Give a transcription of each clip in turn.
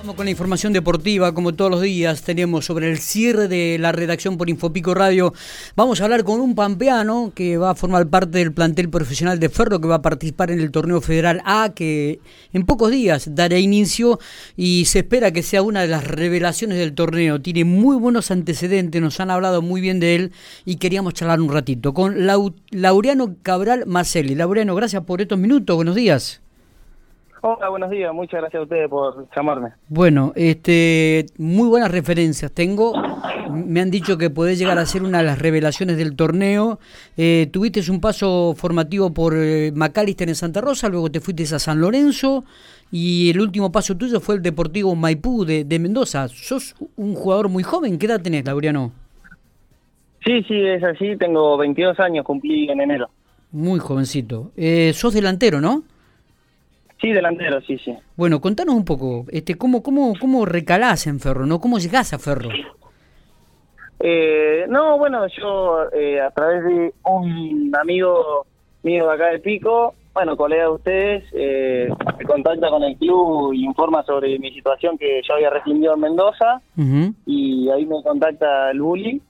Vamos con la información deportiva, como todos los días tenemos sobre el cierre de la redacción por Infopico Radio. Vamos a hablar con un pampeano que va a formar parte del plantel profesional de Ferro, que va a participar en el torneo federal A, que en pocos días dará inicio y se espera que sea una de las revelaciones del torneo. Tiene muy buenos antecedentes, nos han hablado muy bien de él y queríamos charlar un ratito con Laureano Cabral Macelli. Laureano, gracias por estos minutos, buenos días. Hola, buenos días. Muchas gracias a ustedes por llamarme. Bueno, este, muy buenas referencias tengo. Me han dicho que podés llegar a ser una de las revelaciones del torneo. Eh, tuviste un paso formativo por eh, Macalister en Santa Rosa, luego te fuiste a San Lorenzo y el último paso tuyo fue el Deportivo Maipú de, Mendoza. Sos un jugador muy joven. ¿Qué edad tenés, Laureano? Sí, sí, es así. Tengo 22 años, cumplí en enero. Muy jovencito. Eh, sos delantero, ¿no? Sí, delantero, sí, sí. Bueno, contanos un poco, este, ¿cómo, cómo, cómo recalás en Ferro, no? ¿Cómo llegás a Ferro? Eh, no, bueno, yo eh, a través de un amigo mío de acá de Pico, bueno, colega de ustedes, eh, me contacta con el club y informa sobre mi situación que yo había rescindido en Mendoza y ahí me contacta el bully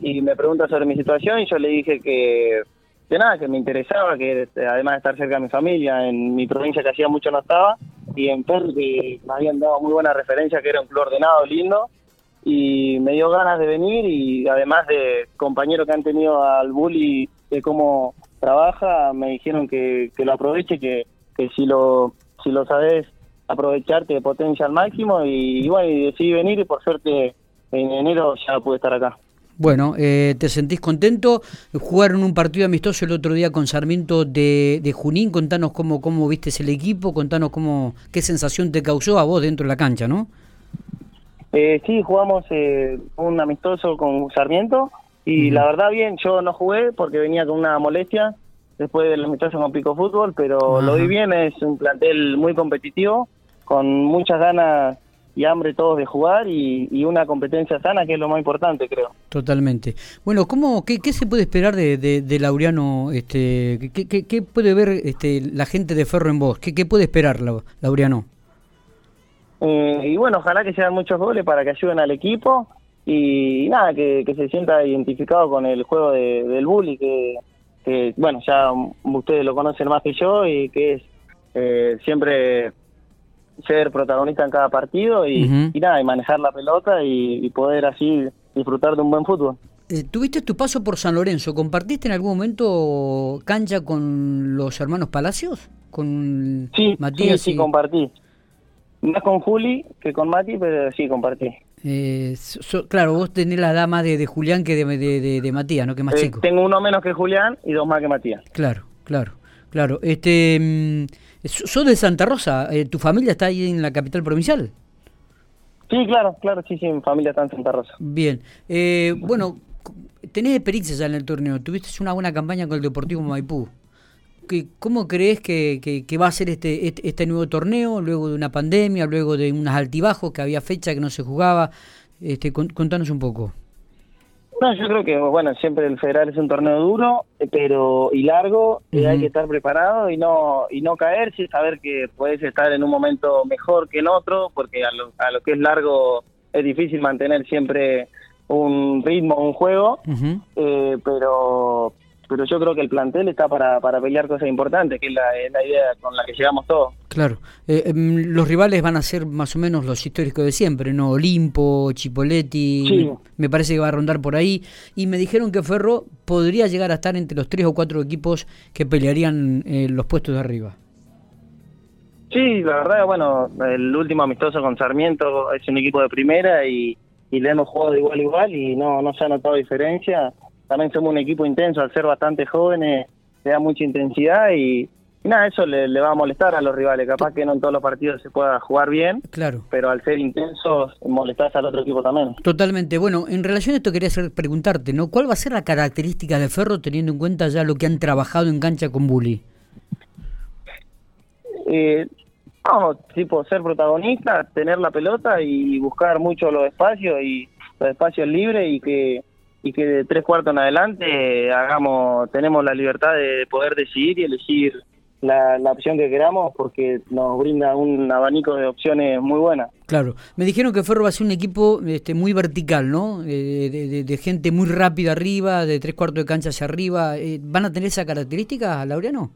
y me pregunta sobre mi situación y yo le dije que de nada, que me interesaba, que además de estar cerca de mi familia, en mi provincia que hacía mucho no estaba, y en Perú que me habían dado muy buena referencia, que era un club ordenado, lindo, y me dio ganas de venir y además de compañeros que han tenido al bully de cómo trabaja, me dijeron que, que lo aproveche, que, que si lo si lo sabes aprovechar te potencia al máximo y, y bueno, y decidí venir y por suerte en enero ya pude estar acá. Bueno, eh, ¿te sentís contento? Jugaron un partido amistoso el otro día con Sarmiento de, Junín. Contanos cómo, cómo viste el equipo, contanos cómo, qué sensación te causó a vos dentro de la cancha, ¿no? Eh, sí, jugamos eh, un amistoso con Sarmiento y la verdad bien, yo no jugué porque venía con una molestia después del amistoso con Pico Fútbol, pero lo vi bien, es un plantel muy competitivo, con muchas ganas y hambre todos de jugar y, una competencia sana que es lo más importante creo. Totalmente. Bueno cómo qué, qué se puede esperar de, de, Laureano este qué, qué, puede ver este la gente de Ferro en vos qué, qué puede esperar Laureano eh, y bueno ojalá que sean muchos goles para que ayuden al equipo y, nada que, se sienta identificado con el juego del bully que, que bueno ya ustedes lo conocen más que yo y que es eh, siempre ser protagonista en cada partido y, nada, y manejar la pelota y, poder así disfrutar de un buen fútbol. Eh, tuviste tu paso por San Lorenzo, ¿compartiste en algún momento cancha con los hermanos Palacios? ¿Con sí, Matías? Sí, sí, compartí. Más con Juli que con Mati, pero sí, compartí. Eh, claro, vos tenés la dama de, de Julián que de, de, de, Matías, ¿no? Que más eh, chico. Tengo uno menos que Julián y dos más que Matías. Claro, claro, claro. Este... Mm, ¿Sos de Santa Rosa? Eh, ¿Tu familia está ahí en la capital provincial? Sí, claro, claro, sí, sí, mi familia está en Santa Rosa. Bien. Eh, bueno, tenés experiencia ya en el torneo, tuviste una buena campaña con el Deportivo Maipú. ¿Cómo crees que, va a ser este, este, este, nuevo torneo, luego de una pandemia, luego de unos altibajos, que había fecha que no se jugaba? Este, contanos un poco. No, yo creo que, bueno, siempre el federal es un torneo duro, pero y largo, y hay que estar preparado y no y no caerse, saber que puedes estar en un momento mejor que en otro, porque a lo, a lo que es largo es difícil mantener siempre un ritmo, un juego, eh, pero pero yo creo que el plantel está para, para pelear cosas importantes, que es la, idea con la que llegamos todos. Claro, eh, em, los rivales van a ser más o menos los históricos de siempre, ¿no? Olimpo, Chipoletti, me parece que va a rondar por ahí, y me dijeron que Ferro podría llegar a estar entre los tres o cuatro equipos que pelearían eh, los puestos de arriba. Sí, la verdad, bueno, el último amistoso con Sarmiento es un equipo de primera y, y le hemos jugado igual igual y no, no se ha notado diferencia también somos un equipo intenso, al ser bastante jóvenes, le da mucha intensidad y, nada, eso le, va a molestar a los rivales. Capaz que no en todos los partidos se pueda jugar bien, claro. pero al ser intensos molestás al otro equipo también. Totalmente. Bueno, en relación a esto quería hacer, preguntarte, ¿no? ¿Cuál va a ser la característica de Ferro teniendo en cuenta ya lo que han trabajado en cancha con Bully? Eh, no, tipo ser protagonista, tener la pelota y buscar mucho los espacios y los espacios libres y que y que de tres cuartos en adelante hagamos tenemos la libertad de poder decidir y elegir la, la opción que queramos porque nos brinda un abanico de opciones muy buenas. Claro. Me dijeron que Ferro va a ser un equipo este, muy vertical, ¿no? Eh, de, de, gente muy rápida arriba, de tres cuartos de cancha hacia arriba. Eh, ¿Van a tener esa característica, Laureano?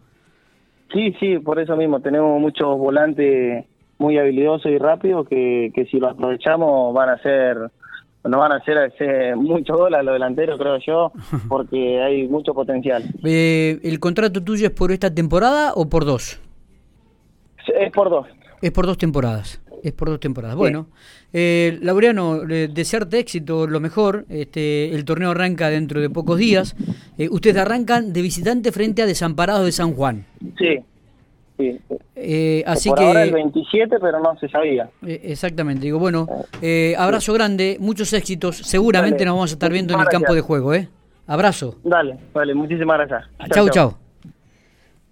Sí, sí, por eso mismo. Tenemos muchos volantes muy habilidosos y rápidos que, que si lo aprovechamos van a ser no van a hacer ese, mucho gol a los delanteros, creo yo, porque hay mucho potencial. Eh, ¿El contrato tuyo es por esta temporada o por dos? Es por dos. Es por dos temporadas. Es por dos temporadas. Bueno, eh, Laureano, desearte éxito, lo mejor. Este, el torneo arranca dentro de pocos días. Eh, ustedes arrancan de visitante frente a Desamparados de San Juan. Sí. Eh, así por que ahora el 27, pero no se sabía. Eh, exactamente. Digo, bueno, eh, abrazo grande, muchos éxitos. Seguramente nos vamos a estar viendo en el campo de juego, ¿eh? Abrazo. Dale, vale, muchísimas gracias. Chau, chau.